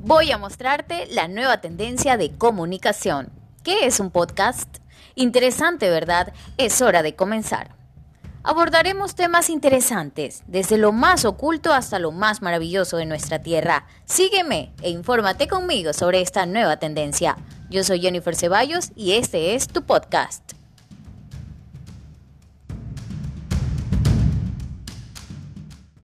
voy a mostrarte la nueva tendencia de comunicación. ¿Qué es un podcast? Interesante, ¿verdad? Es hora de comenzar. Abordaremos temas interesantes, desde lo más oculto hasta lo más maravilloso de nuestra tierra. Sígueme e infórmate conmigo sobre esta nueva tendencia. Yo soy Jennifer Ceballos y este es tu podcast.